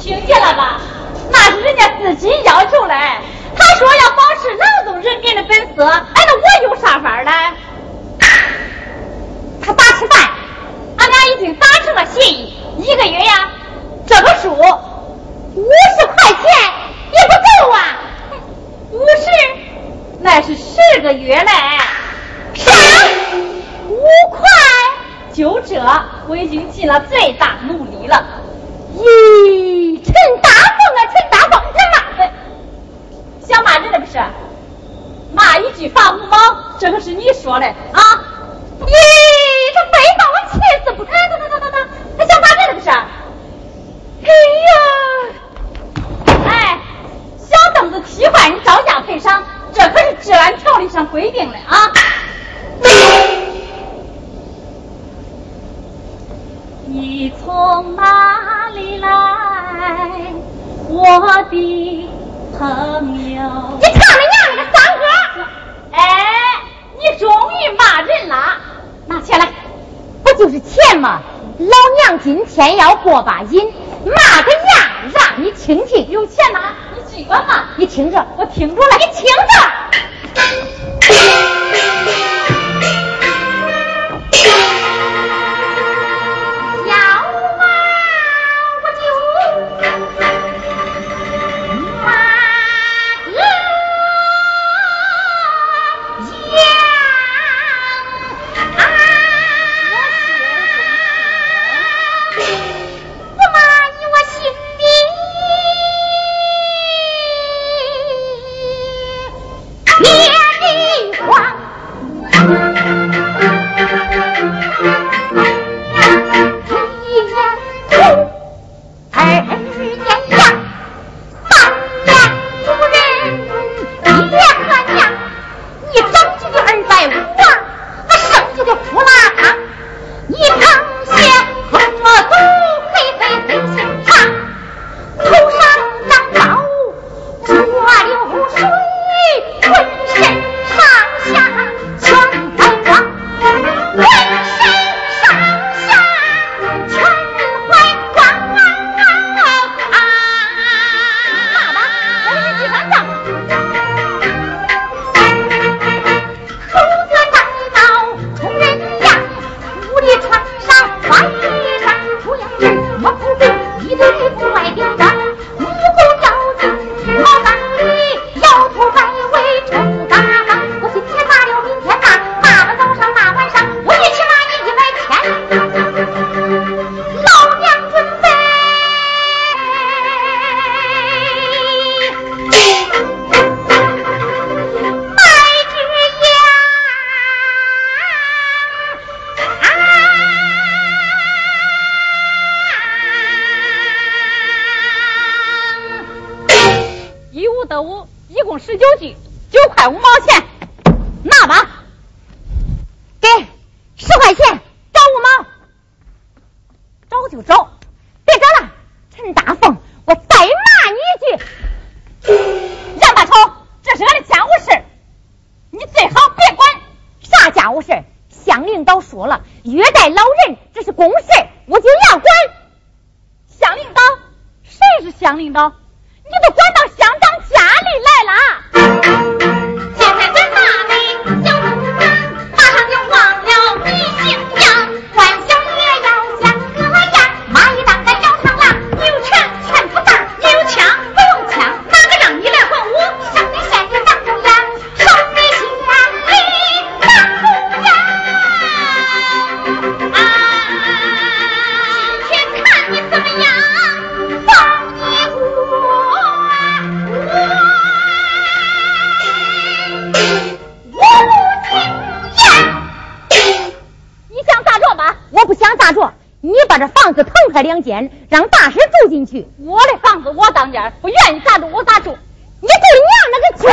听见了吧？那是人家自己要求嘞。他说要保持劳动人民的本色，哎，那我有啥法嘞？他打吃饭，俺俩已经达成了协议，一个月呀，这个数五十块钱也不够啊。五十，那是十个月嘞。啥？五块？就这，我已经尽了最大努力了。咦，陈大凤啊，陈大凤，能骂？想骂人了不是？骂一句罚五毛，这可是你说的啊！咦，这非把我气死不可！他他他他他，他想骂人了不是？哎呀，哎，小凳子踢坏，你照价赔偿，这可是治安条例上规定的啊！你从哪里来，我的朋友？你唱的娘了个脏歌！哎，你终于骂人了，拿钱来，不就是钱吗？老娘今天要过把瘾，骂个样让你听听。有钱拿，你尽管骂。你听着，我听着了，你听着。说了，虐待老人这是公事，我就要管。乡领导，谁是乡领导？你都管到乡。两间，让大师住进去。我的房子我当家，我愿意咋住我咋住。你对娘那个球！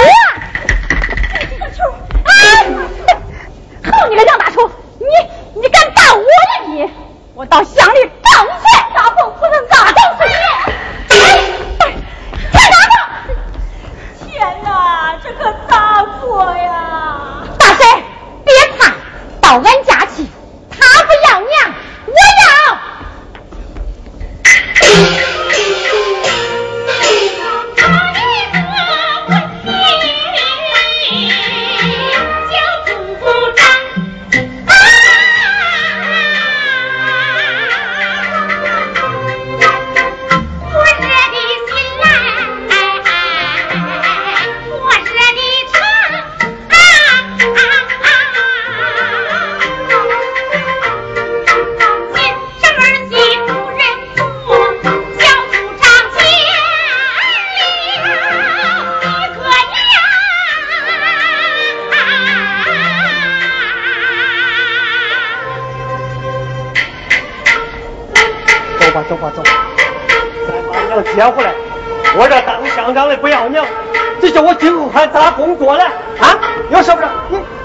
你个球！哎，好你个杨大厨，你你敢打我呀你！我到乡里告你去！大风不能咋整走吧走吧，再把娘接回来。我这当乡长的不要娘，这叫我今后还咋工作呢？啊，有是不是？你。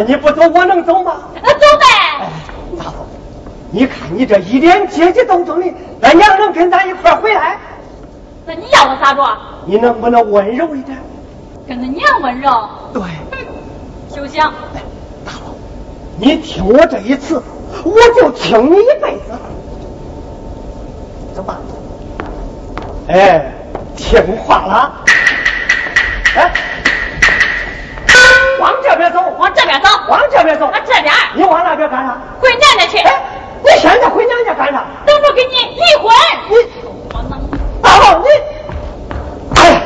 你不走，我能走吗？那走呗。哎，大嫂，你看你这一脸阶级斗争的，咱娘能跟咱一块回来？那你要我咋着？你能不能温柔一点？跟着娘温柔？对。休想。哎，大嫂，你听我这一次，我就听你一辈子。走吧。哎，听话了。哎。往这边走，往这边走，往这边走，啊这边。你往那边干啥？回娘家去。哎，你现在回娘家干啥？等着跟你离婚。你，大宝，你，哎，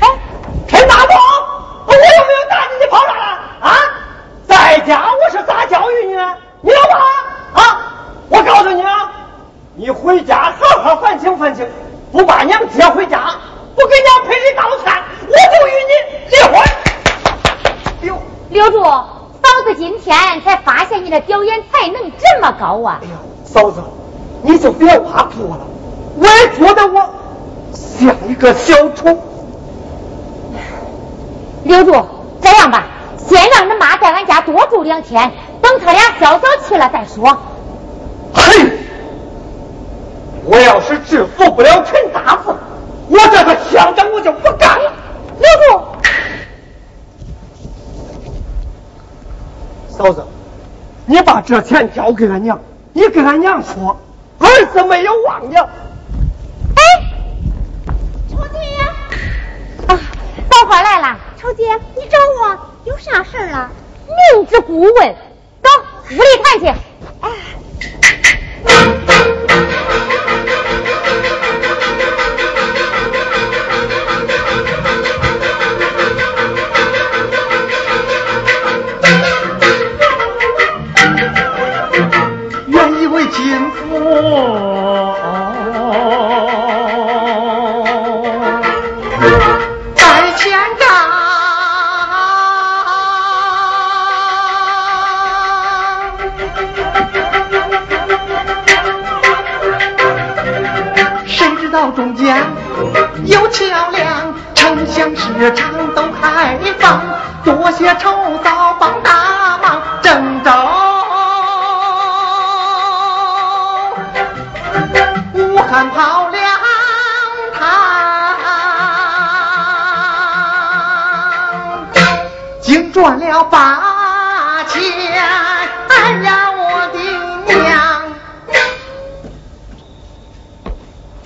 哎，陈大宝，我有没有打你？你跑啥了？啊，在家我是咋教育你的？你老爸啊，我告诉你啊，你回家好好反省反省，不把娘接回家，不给娘赔礼道歉，我就与你离婚。刘柱，嫂子今天才发现你的表演才能这么高啊！哎呀，嫂子，你就别挖苦我了，我也觉得我像一个小丑。刘柱，这样吧，先让你妈在俺家多住两天，等他俩消消气了再说。嘿，我要是制服不了陈大凤，我这个乡长我就不干了。刘柱。嫂子，你把这钱交给俺娘，你跟俺娘说，儿子没有忘了。哎，臭姐啊，宝花来了，臭姐，你找我有啥事儿啊？明知故问，走，屋里谈去。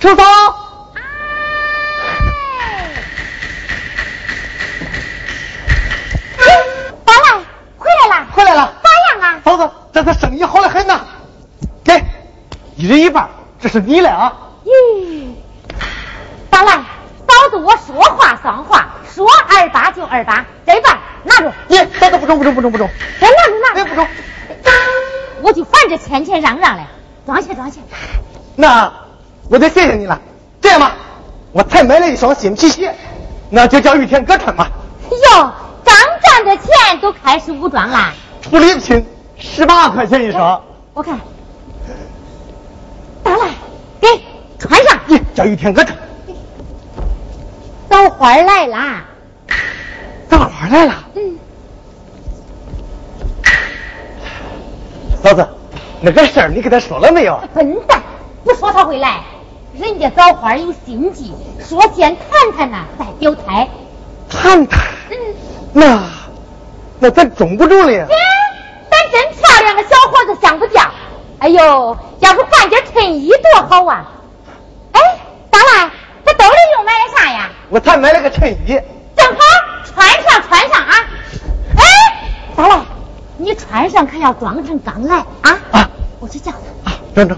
成嫂，宝来回来了，回来了，咋样啊？嫂子，这次生意好的很呐，给一人一半。这是你的啊！咦，宝来，嫂子，我说话算话，说二八就二八，这把拿住。耶，嫂子不中不中不中不中。哎，拿住拿住。哎，不中。我就烦这谦谦让让的，装去装去。那我得谢谢你了。这样吧，我才买了一双新皮鞋，那就叫玉田哥穿吧。哟，刚赚的钱都开始武装了。出礼品十八块钱一双。我看，拿来，给穿上。叫玉田哥穿。枣花来啦！枣花来了。嗯。嫂子，那个事儿你跟他说了没有？笨蛋，不说他会来。人家枣花有心计，说先谈谈呐，再表态。谈谈。嗯。那，那咱中不中了呀？咱真漂亮个小伙子想不叫。哎呦，要是换件衬衣多好啊！哎，大来，这兜里又买了啥呀？我才买了个衬衣。正好穿上穿上啊！哎，大来。你穿上可要装成刚来啊！啊，我去叫他。啊，等等。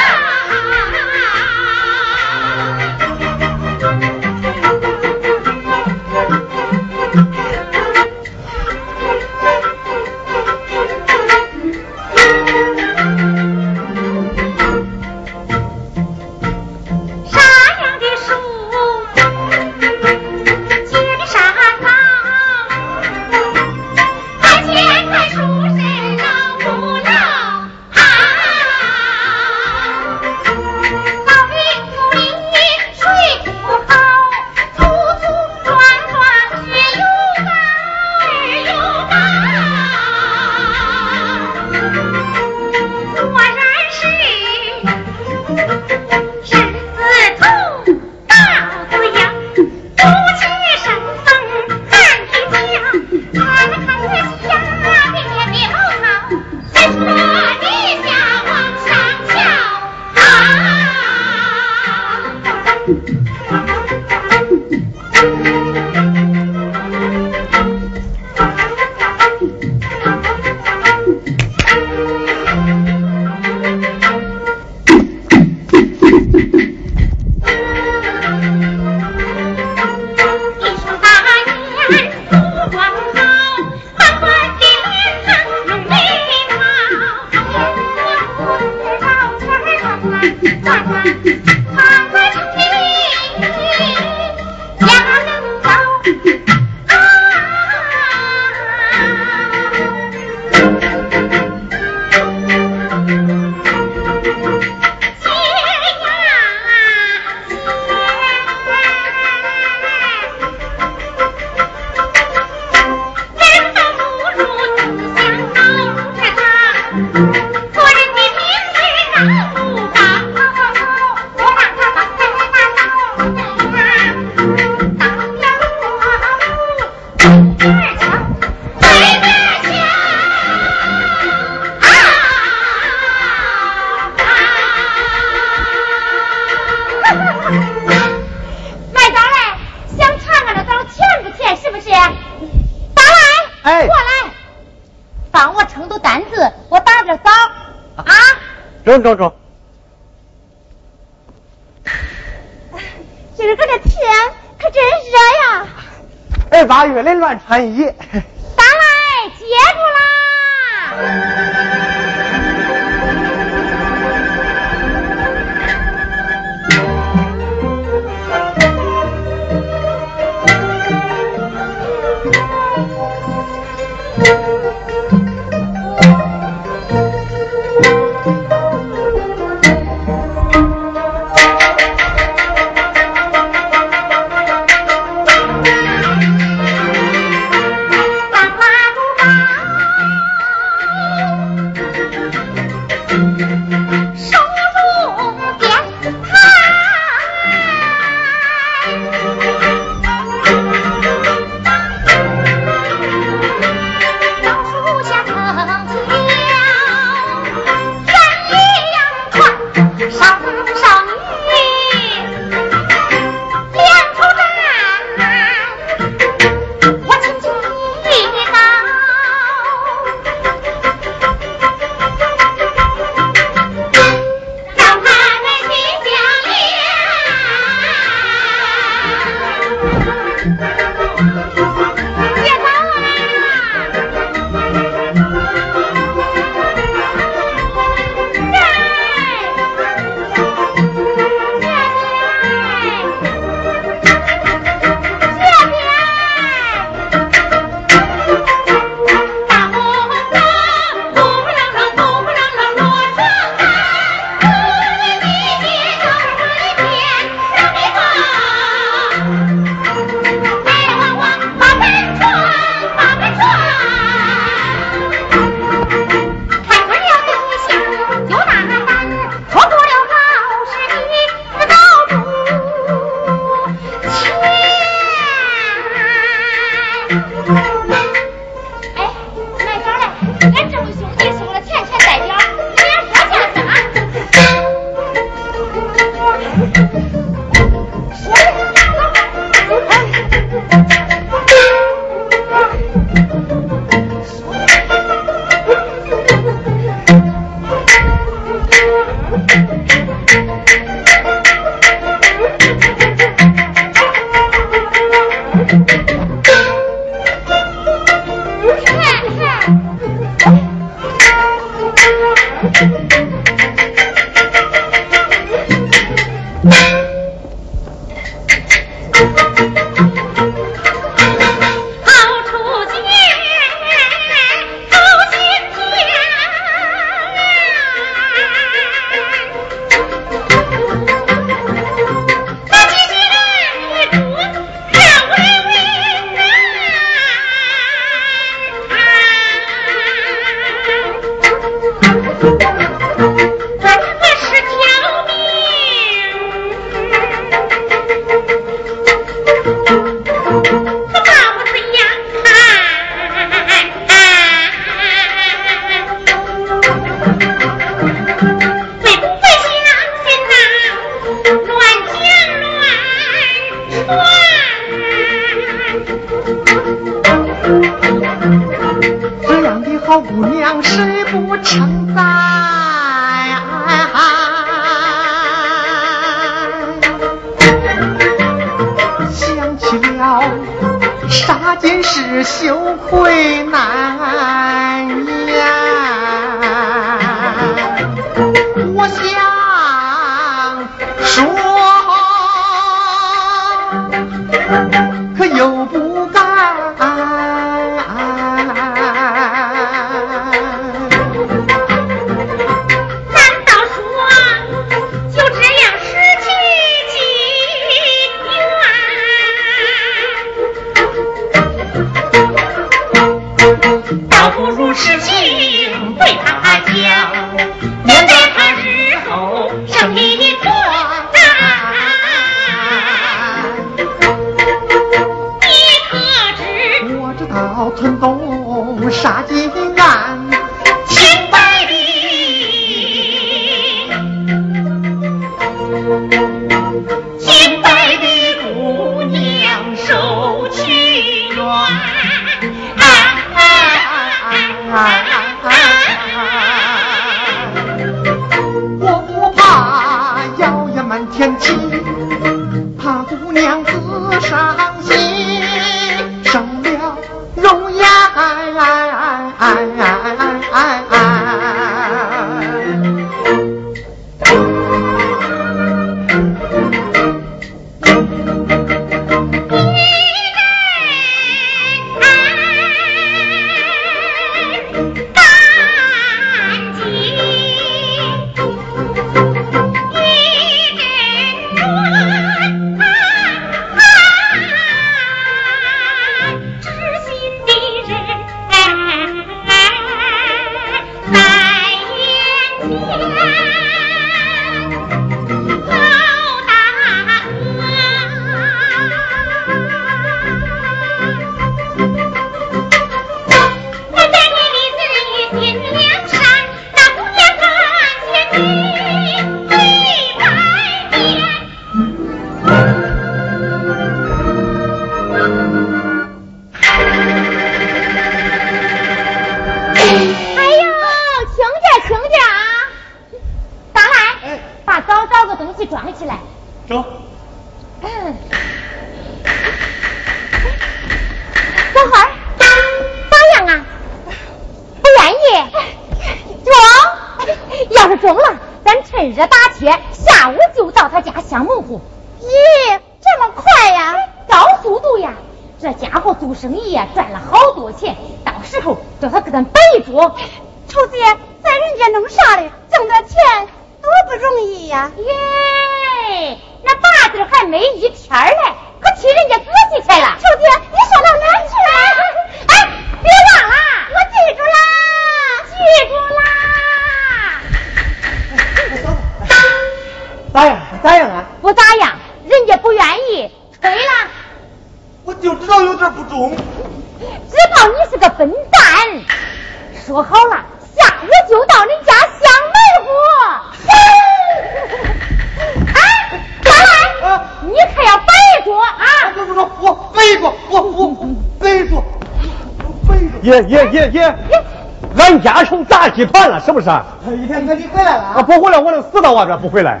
成大集团了，是不是？一天哥，你回来了啊？不回来，我能死到外边不回来。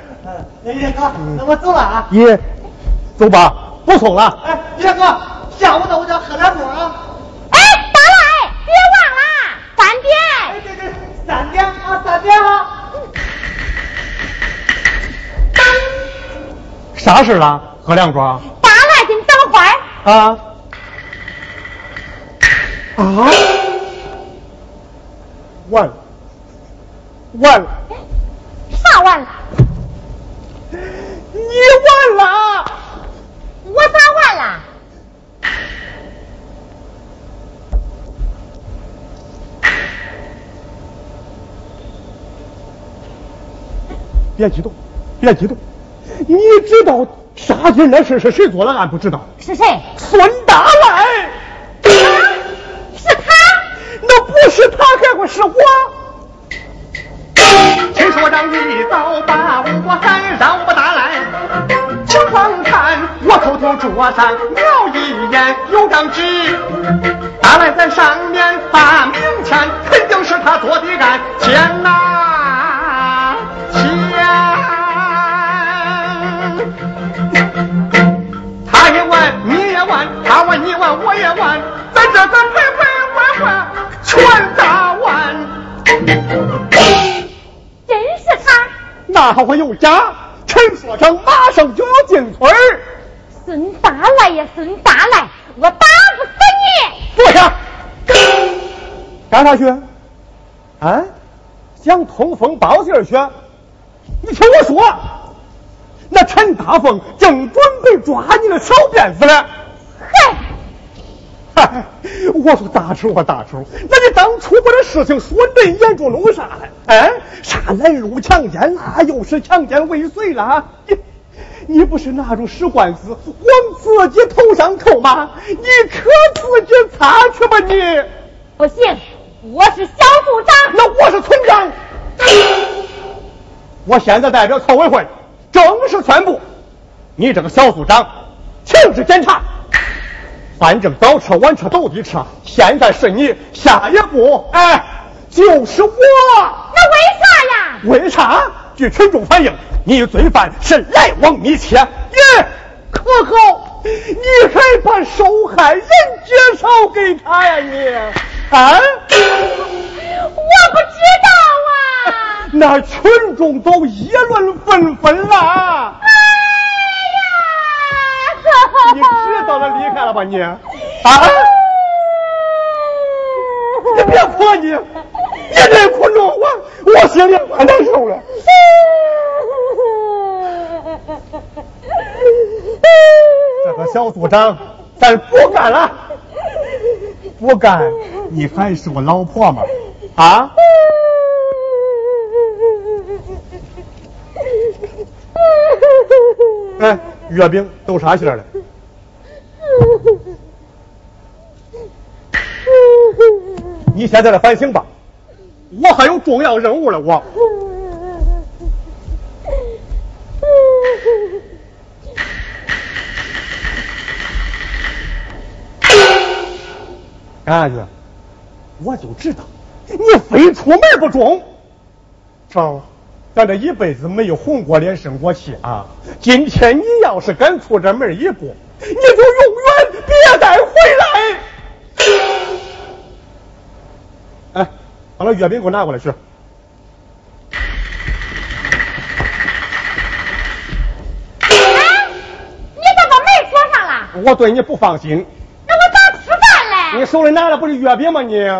那一天哥，那我走了啊。爷，走吧，不送了。哎，一天哥，下午到我家喝两盅啊。哎，大来，别忘了三点。哎，对对，三点啊，三点啊。啥事了？喝两盅。大来跟枣花。啊。啊！完了，完了！啥完了？你完了！我咋完了？别激动，别激动！你知道杀军那事是谁做的？俺不知道。是谁？孙大来。是他？那。不是他，还会是我。听说张一早把我喊让我打来，情况看我偷偷桌上瞄一眼，有张纸，打来在上面发名签，肯定是他做的案，那还会有家？陈所长马上就要进村儿。孙大来呀，孙大来，我打不死你！坐下。干啥去？啊？想通风报信去？你听我说，那陈大凤正准备抓你的小辫子呢。嗨。我说大厨啊大厨，那你当初把这事情说恁严重弄啥了？哎，啥拦路强奸啊，又是强奸未遂啦？你你不是拿着石罐子往自己头上扣吗？你可自己擦去吧你！不行，我是小组长，那我是村长。我现在代表村委会正式宣布，你这个小组长停止检查。反正早车晚车都得车，现在是你，下一步哎就是我。那为啥呀？为啥？据群众反映，你与罪犯是来往密切。耶，可好？你还把受害人介绍给他呀？你啊？我不知道啊。那群众都议论纷纷了。你知道他离开了吧？你啊？你别哭了，你。你这哭着我，我心里可难受了。这个小组长，咱不干了，不干，你还是我老婆吗？啊？哎，月饼都啥馅了？你现在来反省吧。我还有重要任务了，我。阿玉，我就知道你非出门不中。成，咱这一辈子没有红过脸生过气啊！今天你要是敢出这门一步，你就永远别再回来。哎。把那月饼给我拿过来去。哎，你怎么没锁上了？我对你不放心。那我咋吃饭嘞？你手里拿的不是月饼吗？你。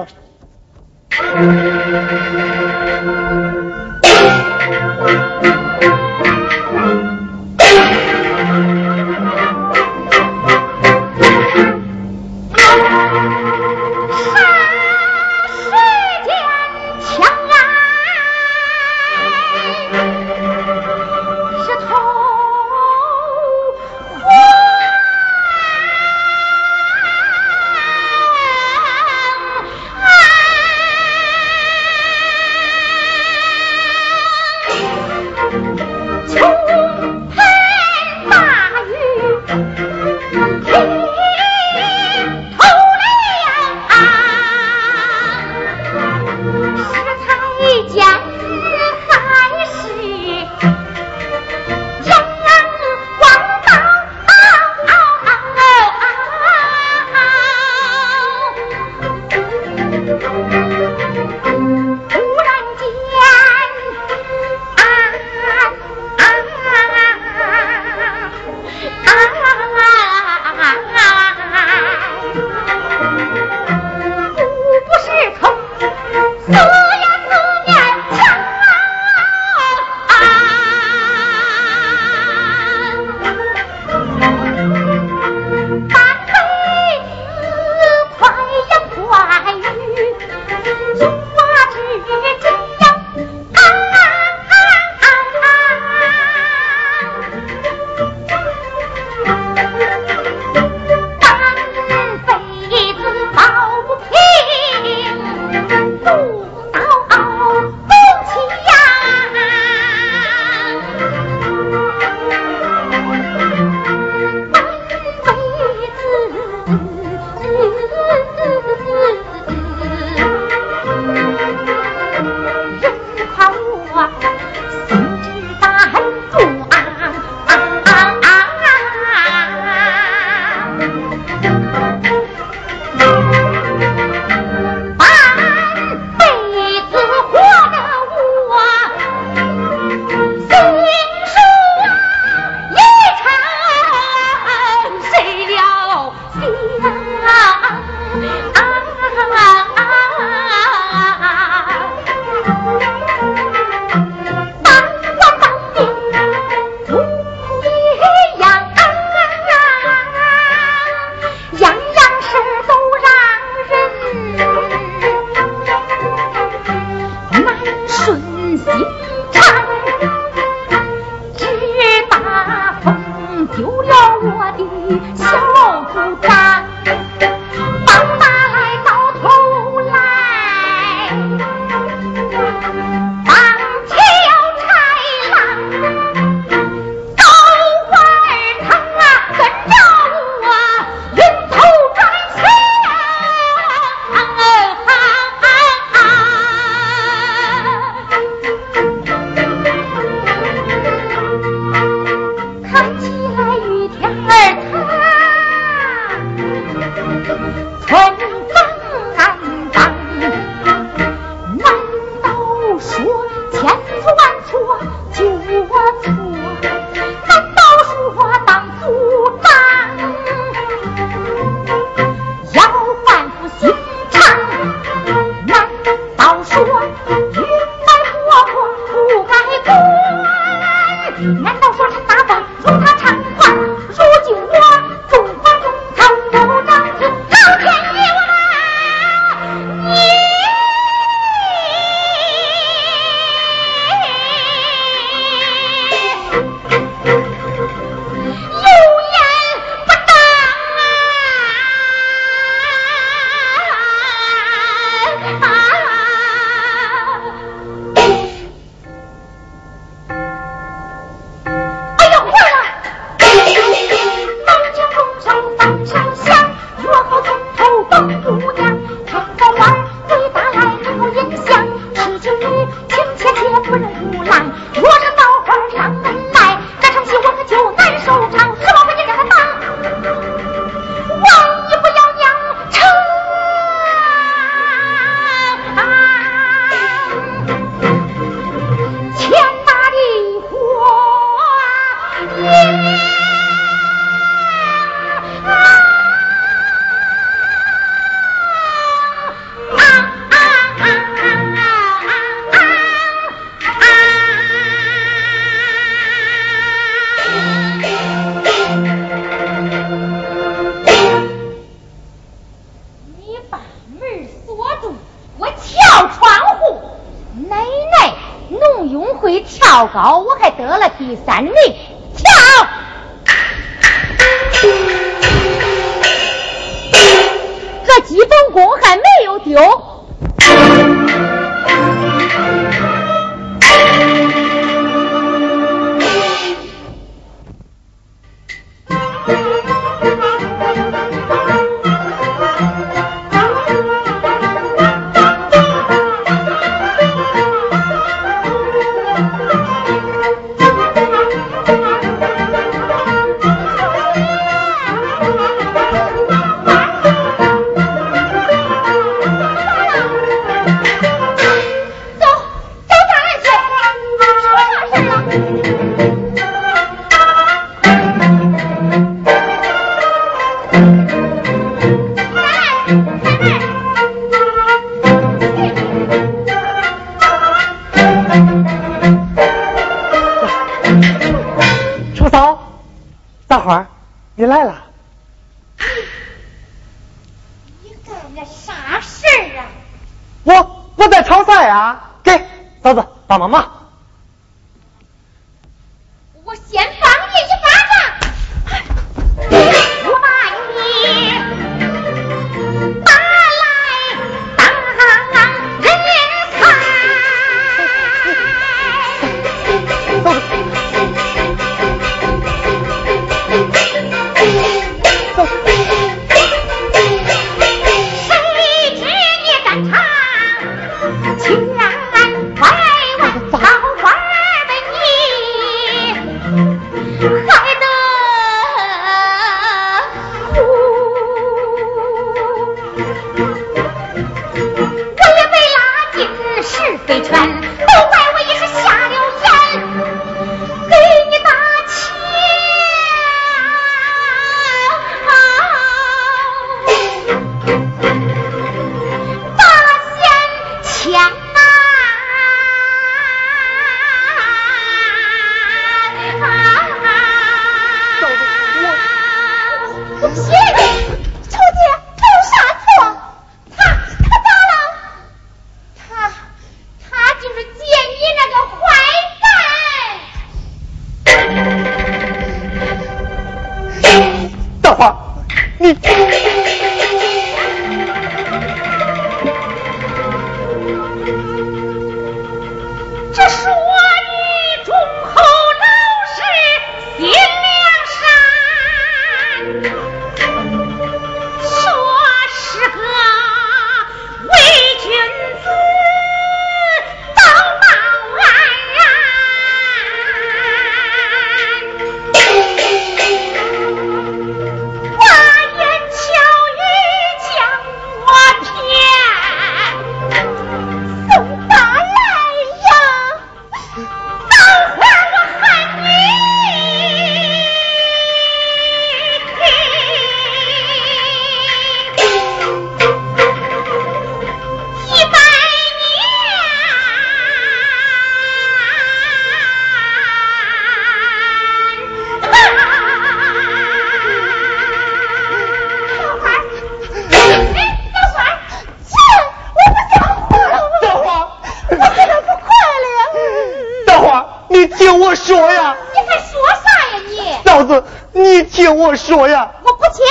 我说呀。我不听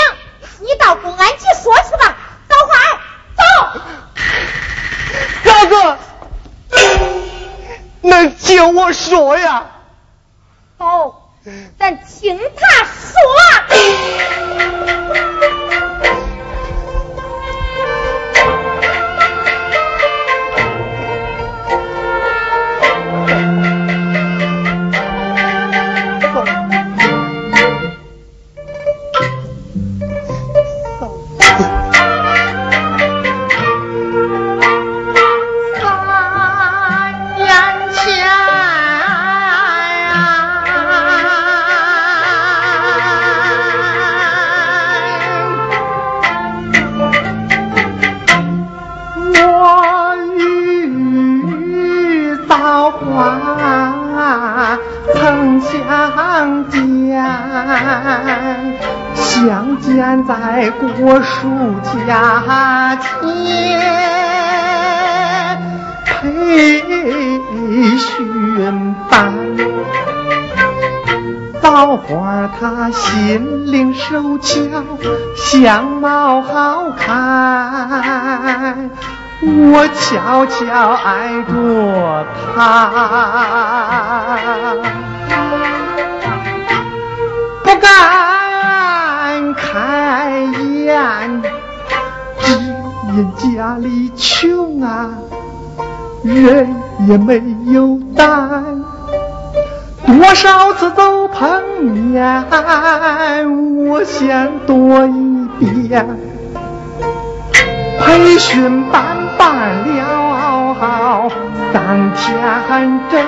你到公安局说去吧。走快走。大哥那听我说呀？好咱听他说。他心灵手巧，相貌好看，我悄悄爱着他，不敢开眼，只因家里穷啊，人也没有胆。多少次走碰面，我先多一边。培训班办了好，当天整，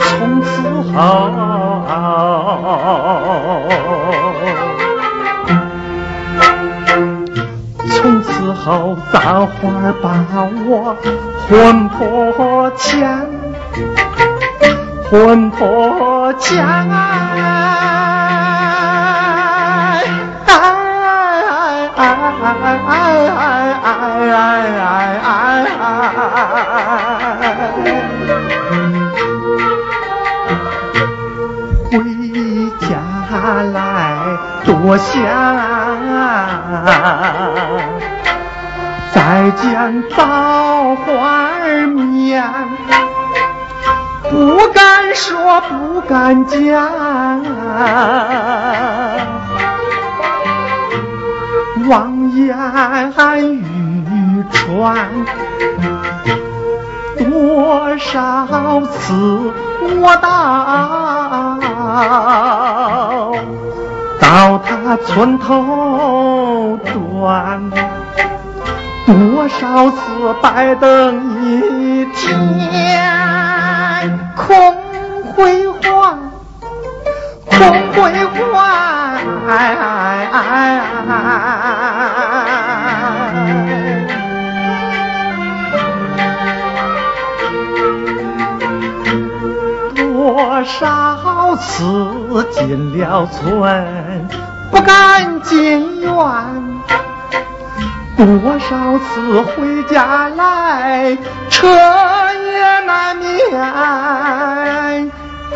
从此后，从此后，枣花把我魂魄牵。魂魄牵，回家来多想，再见枣花面。不敢说，不敢讲，望眼欲穿。多少次我到到他村头转，多少次白等一天。空辉煌，空辉煌，多少次进了村不敢进院，多少次回家来彻夜难眠。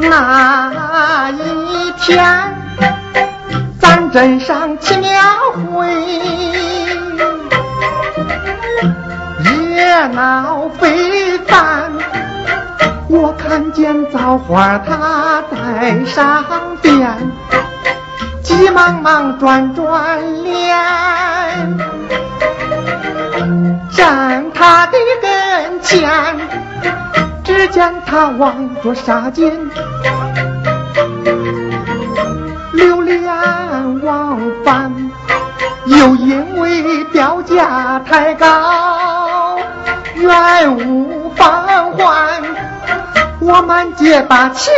那一天，咱镇上起庙会，热闹非凡。我看见枣花她在上边，急忙忙转转脸，站他的跟前。只见他望着纱巾，流连忘返，又因为标价太高，原无返还。我满街把钱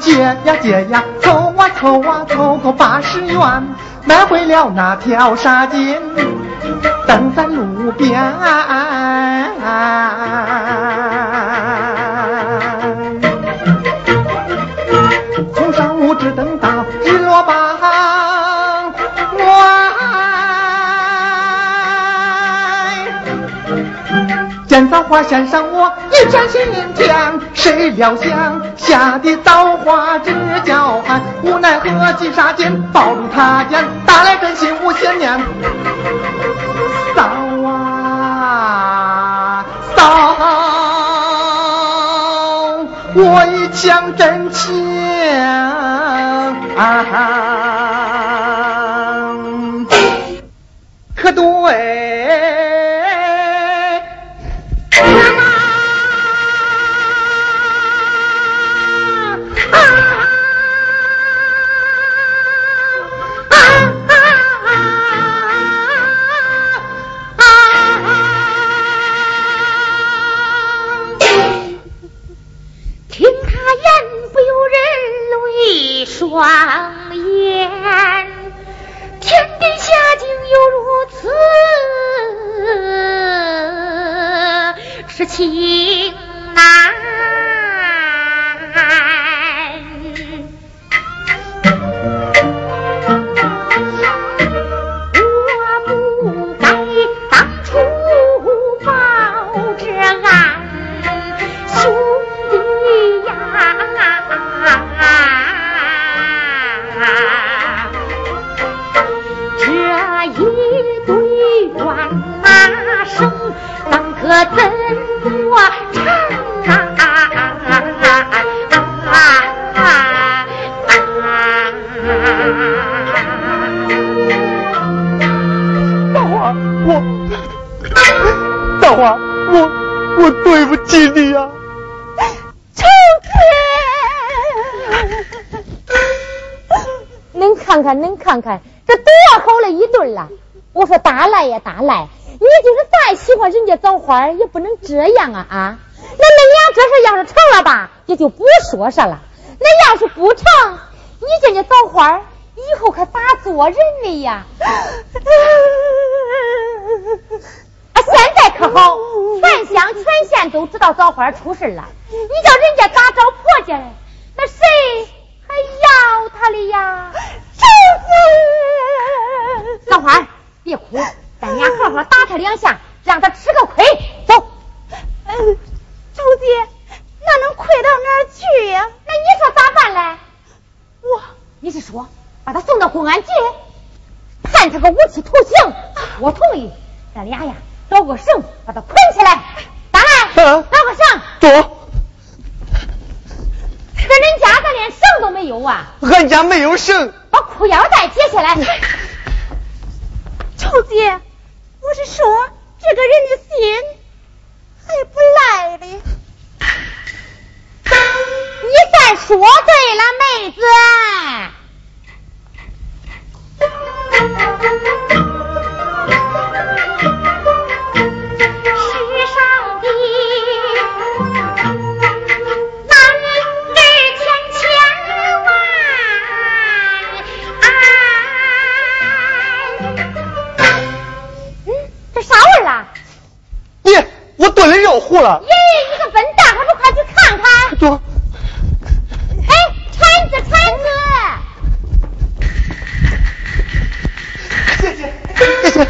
借呀借呀，凑啊凑啊凑够八十元，买回了那条纱巾，等在路边。只等到日落傍晚，见枣花献上我一片心田，谁料想下的枣花直叫喊，无奈何急杀剑，暴露他间，打来真心无悬念。嫂啊嫂，我一腔真情。啊哈，可多哎。谎言，天底下竟有如此痴情看看这多好了一对了！我说大赖呀大赖，你就是再喜欢人家枣花，也不能这样啊啊！那恁俩这事要是成了吧，也就不说啥了。那要是不成，你见家枣花以后可咋做人的呀？啊，现在可好，全乡全县都知道枣花出事了，你叫人家咋找婆家嘞？那谁还要他的呀？老花，别哭，咱俩好好打他两下，让他吃个亏。走。朱姐，那能亏到哪儿去呀？那你说咋办嘞？我，你是说把他送到公安局，判他个无期徒刑？我同意。咱俩呀，找个绳把他捆起来。打来，找个绳。走。可恁家咋连绳都没有啊？俺家没有绳。把裤腰带解下来。秋姐，我是说这个人的心还不赖哩。你算说对了，妹子。我炖了肉糊了。耶，你个笨蛋，还不快去看看？走。哎，铲子，铲子。谢谢，谢谢。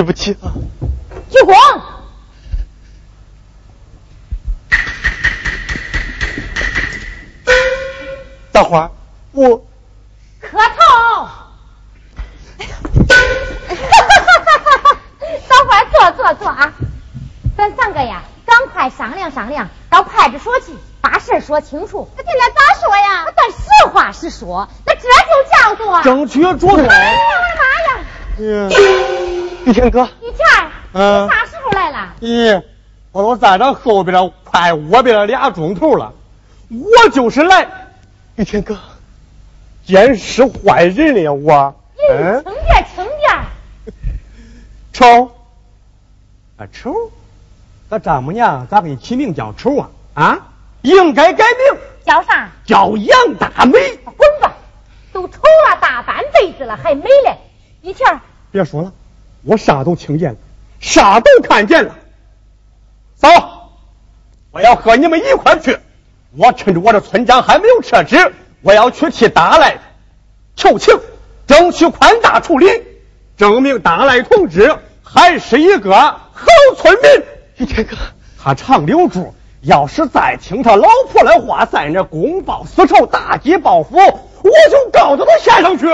对不起啊！鞠光，大花，我磕头。大花，坐坐坐啊！咱三个呀，赶快商量商量，到派出所去。把事说清楚，那今天咋说呀？咱实话实说，那这就叫做正确主动。哎呀，我的妈呀！玉天哥，玉天，嗯，啥时候来了？咦，我都站到后边了，快窝边了俩钟头了。我就是来，玉天哥，见识坏人了我。嗯，轻点，轻点。丑啊丑，咱丈母娘咋给你起名叫丑啊？啊？应该改名叫啥？叫杨大美。滚吧！都丑了大半辈子了，还美嘞？一天别说了，我啥都听见了，啥都看见了。走，我要和你们一块去。我趁着我的村长还没有撤职，我要去替大赖求情，争取宽大处理，证明大赖同志还是一个好村民。一天哥，他常留住。要是再听他老婆的话，在那公报私仇、打击报复，我就告到他县上去。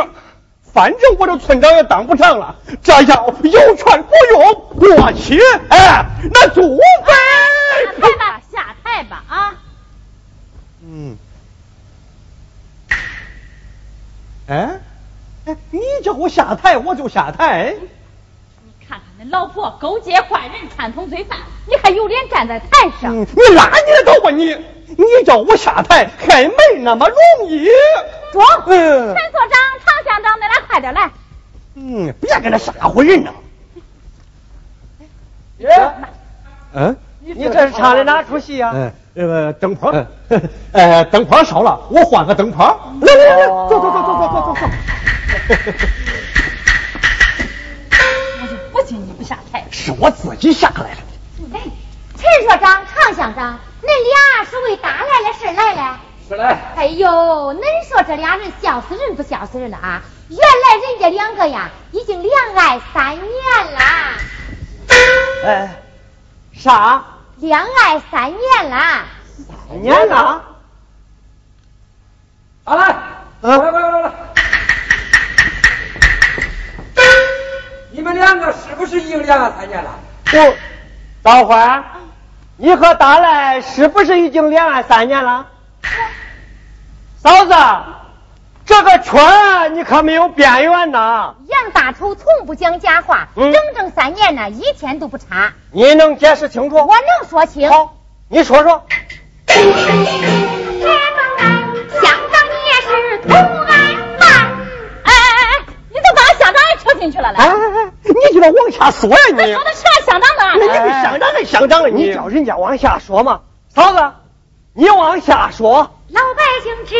反正我这村长也当不上了，这要有权不用，过去，哎，那足下台吧，下台吧啊！嗯，哎，哎，你叫我下台，我就下台。你看看那老婆勾结坏人，串通罪犯，你还有脸站在台上？你拉你的倒吧你！你叫我下台还没那么容易。中，嗯，陈所长、常乡长，你俩快点来。嗯，别跟他吓唬人呢。耶，嗯，你这是唱的哪出戏呀？嗯，那个灯泡，呃，灯泡烧 了，我换个灯泡。来来来，走走走走走走走走。是我自己下来的。哎，陈所长、常乡长。恁俩是为大来的事来了？是嘞。哎呦，恁说这俩人笑死人不笑死人了啊！原来人家两个呀，已经恋爱三年了。哎，啥？恋爱三年了。三年了。好来，来来来来。你们两个是不是已经恋爱三年了？不，大花。你和大赖是不是已经恋爱三年了？嫂子，这个圈你可没有边缘呐。杨大头从不讲假话，整整三年呢，一天都不差。你能解释清楚？我能说清。好，你说说。香港也是同案犯。哎哎哎，你都把乡长也扯进去了嘞？哎往下说呀你。说的是乡长的。那你比乡长还乡长了，你叫人家往下说嘛，嫂子，你往下说。老百姓这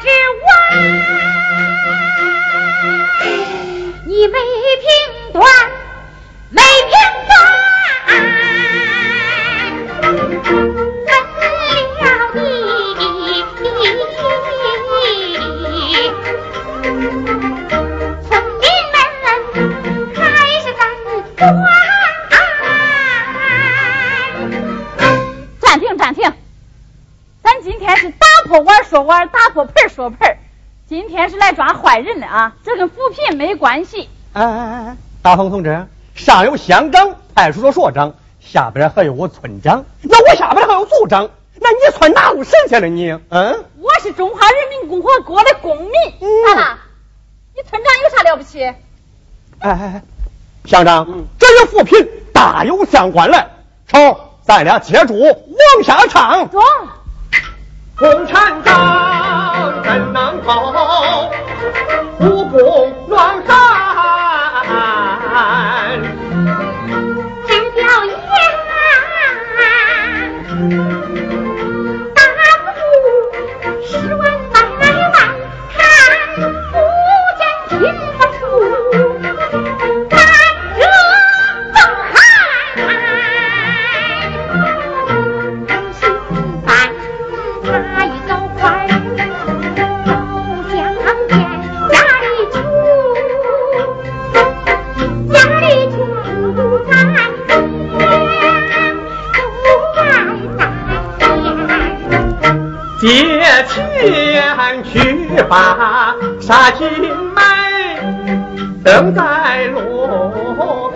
只问，你没评断，没评断。破碗说碗，打破盆说盆今天是来抓坏人的啊，这跟扶贫没关系。哎哎哎哎，大鹏同志，上有乡长、派出所所长，下边还有我村长，那我下边还有组长，那你算哪路神仙了你？嗯，我是中华人民共和国的公民。咋了？你村长有啥了不起？哎哎哎，乡长，这与扶贫大有相关嘞。瞅，咱俩接住往下唱。中。共产党怎能够不共乱汉？去把杀鸡买，等在路口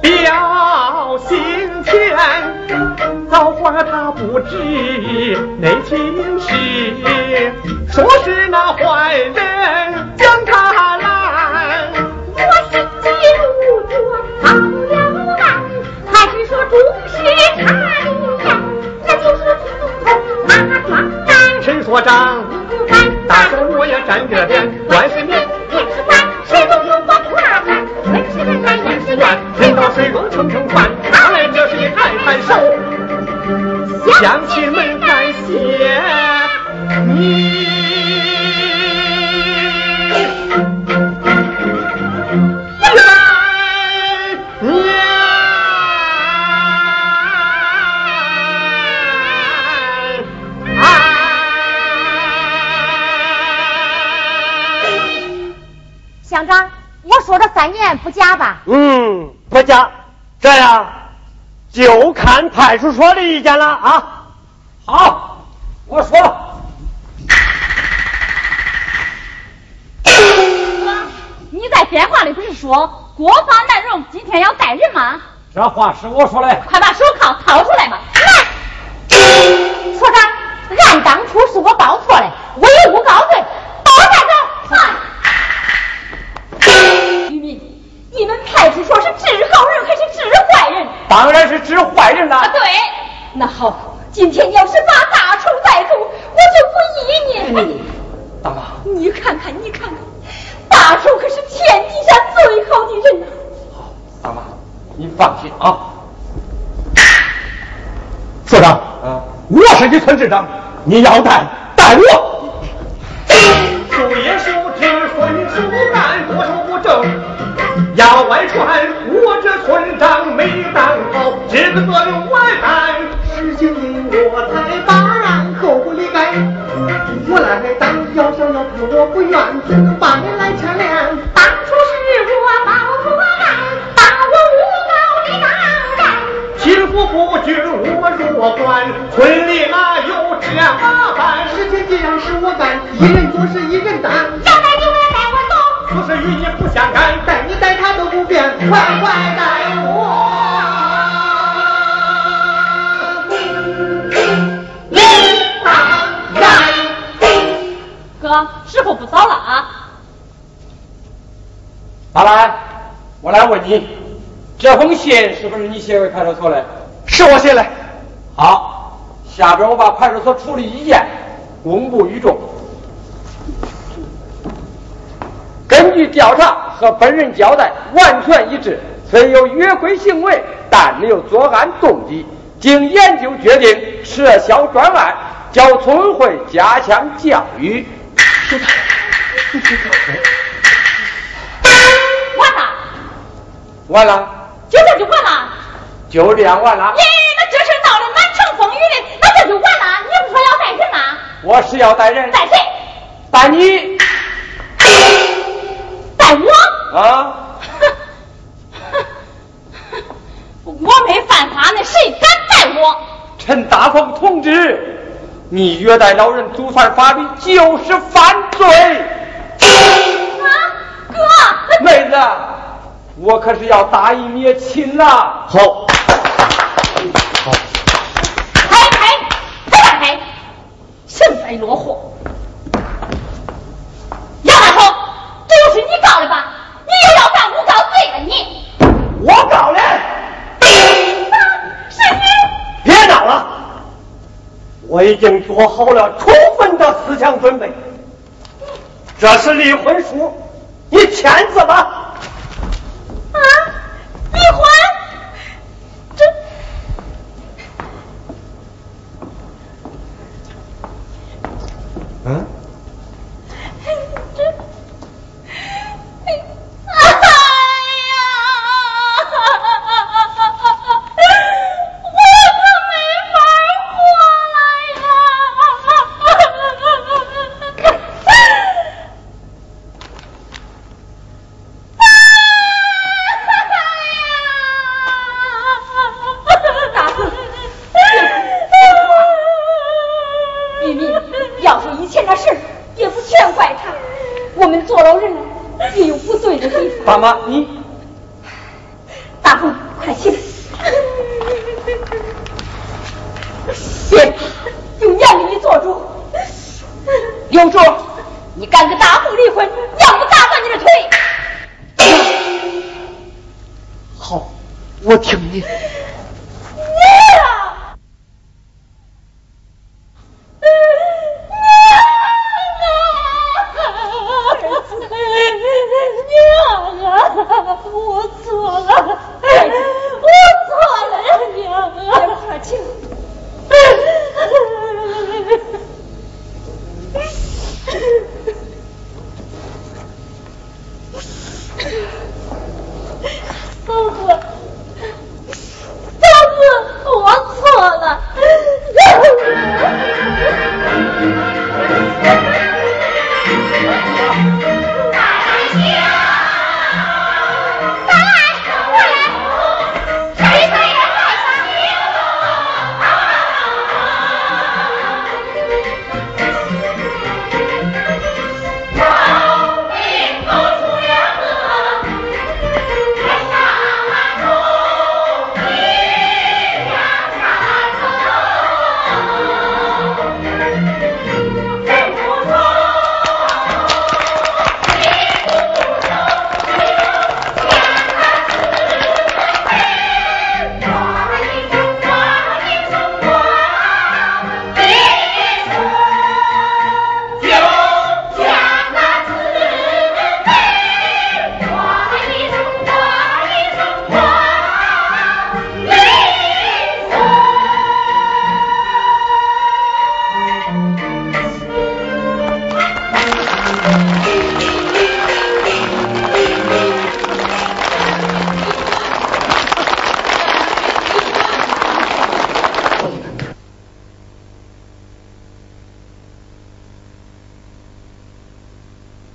表心田。早花他不知内情事，说是那坏人我张。派出所的意见了啊！好，我说了。你在电话里不是说国防难容，今天要带人吗？这话是我说的。快把手铐掏出来嘛！来，所长，案当初是我报错了，我有诬告罪，把我带走。渔民，你们派出所是治好人还是治坏人？当然是治坏人啊，了。对。那好，今天要是把大仇带走，我就不依你。大妈，你看看，你看看，大仇可是天底下最好的人呐、好，大妈，您放心啊。所长，啊，我是你村支长，你要带带我。我不愿，只能把你来牵连。当初是我报错案，把我诬告的当然。欺负不均我若管，村里哪有这麻烦？事情既然是我干，一人做事一人担。要带就来带我走，此事与你不相干，带你带他都不变，快快这封信是不是你写给派出所的？是我写的。好，下边我把派出所处理意见公布于众。根据调查和本人交代完全一致，虽有越轨行为，但没有作案动机。经研究决定撤销专案，叫村委会加强教育。完了，完了，就这就完了。就这样完了耶，。那这事闹得满城风雨的，那这就完了。你不说要带人吗？我是要带人，带谁？带你带我？啊！我没犯法，那谁敢带我？陈大凤同志，你虐待老人触犯法律就是犯罪。啊，哥，妹子，我可是要大义灭亲呐！好，开开，再开，幸灾落祸。杨大头，这又是你告的吧？你又要犯诬告罪了，你。我告的，啊，是你。别闹了，我已经做好了充分的思想准备。这是离婚书，你签字吧。